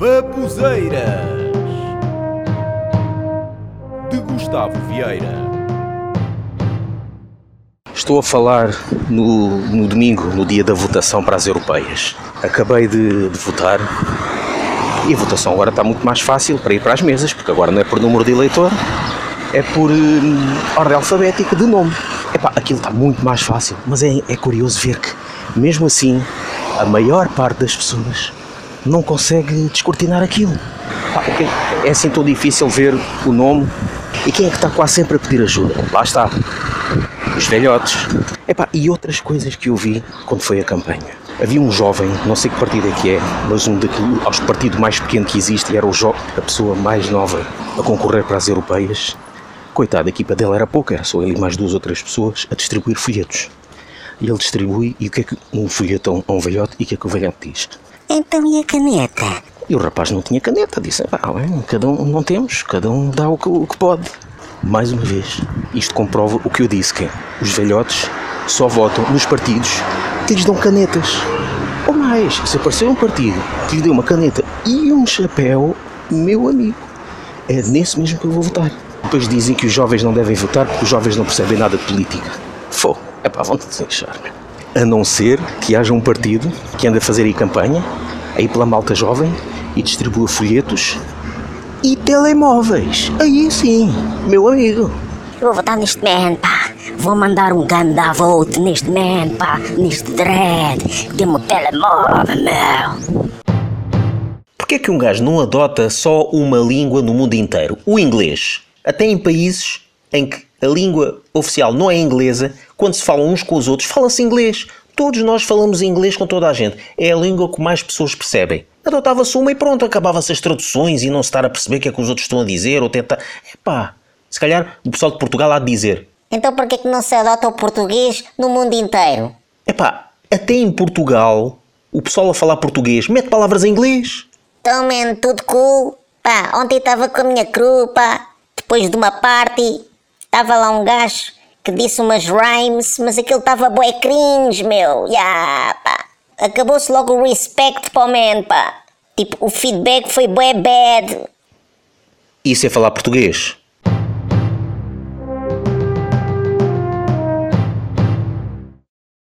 Babuzeiras de Gustavo Vieira. Estou a falar no, no domingo, no dia da votação para as europeias. Acabei de, de votar e a votação agora está muito mais fácil para ir para as mesas, porque agora não é por número de eleitor, é por hum, ordem alfabética de nome. Epá, aquilo está muito mais fácil, mas é, é curioso ver que, mesmo assim, a maior parte das pessoas não consegue descortinar aquilo. Pá, ok, É assim tão difícil ver o nome e quem é que está quase sempre a pedir ajuda? Lá está, os velhotes. Epá, e outras coisas que eu vi quando foi a campanha. Havia um jovem, não sei que partido é que é, mas um daquilo, aos partido mais pequeno que existe, e era o jo a pessoa mais nova a concorrer para as europeias. Coitado, a equipa dele era pouca, era só ele e mais duas outras pessoas a distribuir folhetos. E ele distribui, e o que é que um folheto a um velhote, e o que é que o velhote diz? Então e a caneta? E o rapaz não tinha caneta, disse, "Ah, bem, cada um não temos, cada um dá o que, o que pode. Mais uma vez, isto comprova o que eu disse, que é, os velhotes só votam nos partidos que lhes dão canetas. Ou mais, se aparecer um partido que lhe dê uma caneta e um chapéu, meu amigo, é nesse mesmo que eu vou votar. Depois dizem que os jovens não devem votar porque os jovens não percebem nada de política. Fô, é pá, vão-te deixar. A não ser que haja um partido que anda a fazer aí campanha, aí pela malta jovem, e distribua folhetos e telemóveis. Aí sim, meu amigo. Eu vou votar neste man, pá. Vou mandar um ganda vote neste man, pá. Neste dread. Dê-me o telemóvel, meu. Porquê é que um gajo não adota só uma língua no mundo inteiro? O inglês. Até em países em que a língua oficial não é inglesa, quando se falam uns com os outros, fala-se inglês. Todos nós falamos inglês com toda a gente. É a língua que mais pessoas percebem. Adotava-se uma e pronto, acabava-se as traduções e não se estar a perceber o que é que os outros estão a dizer ou tentar. Epá, se calhar o pessoal de Portugal há de dizer. Então porquê que não se adota o português no mundo inteiro? Epá, até em Portugal, o pessoal a falar português mete palavras em inglês. Man, tudo cool. Pá, ontem estava com a minha crew, pá. Depois de uma party, estava lá um gajo que disse umas rhymes, mas aquilo estava bué cringe, meu. Ya, pá. Acabou-se logo o respect para o man, pá. Tipo, o feedback foi bué bad. Isso é falar português.